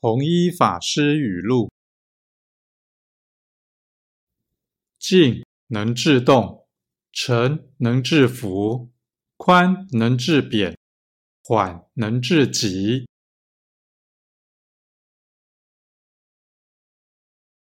弘一法师语录：静能制动，沉能制浮，宽能制扁，缓能制急。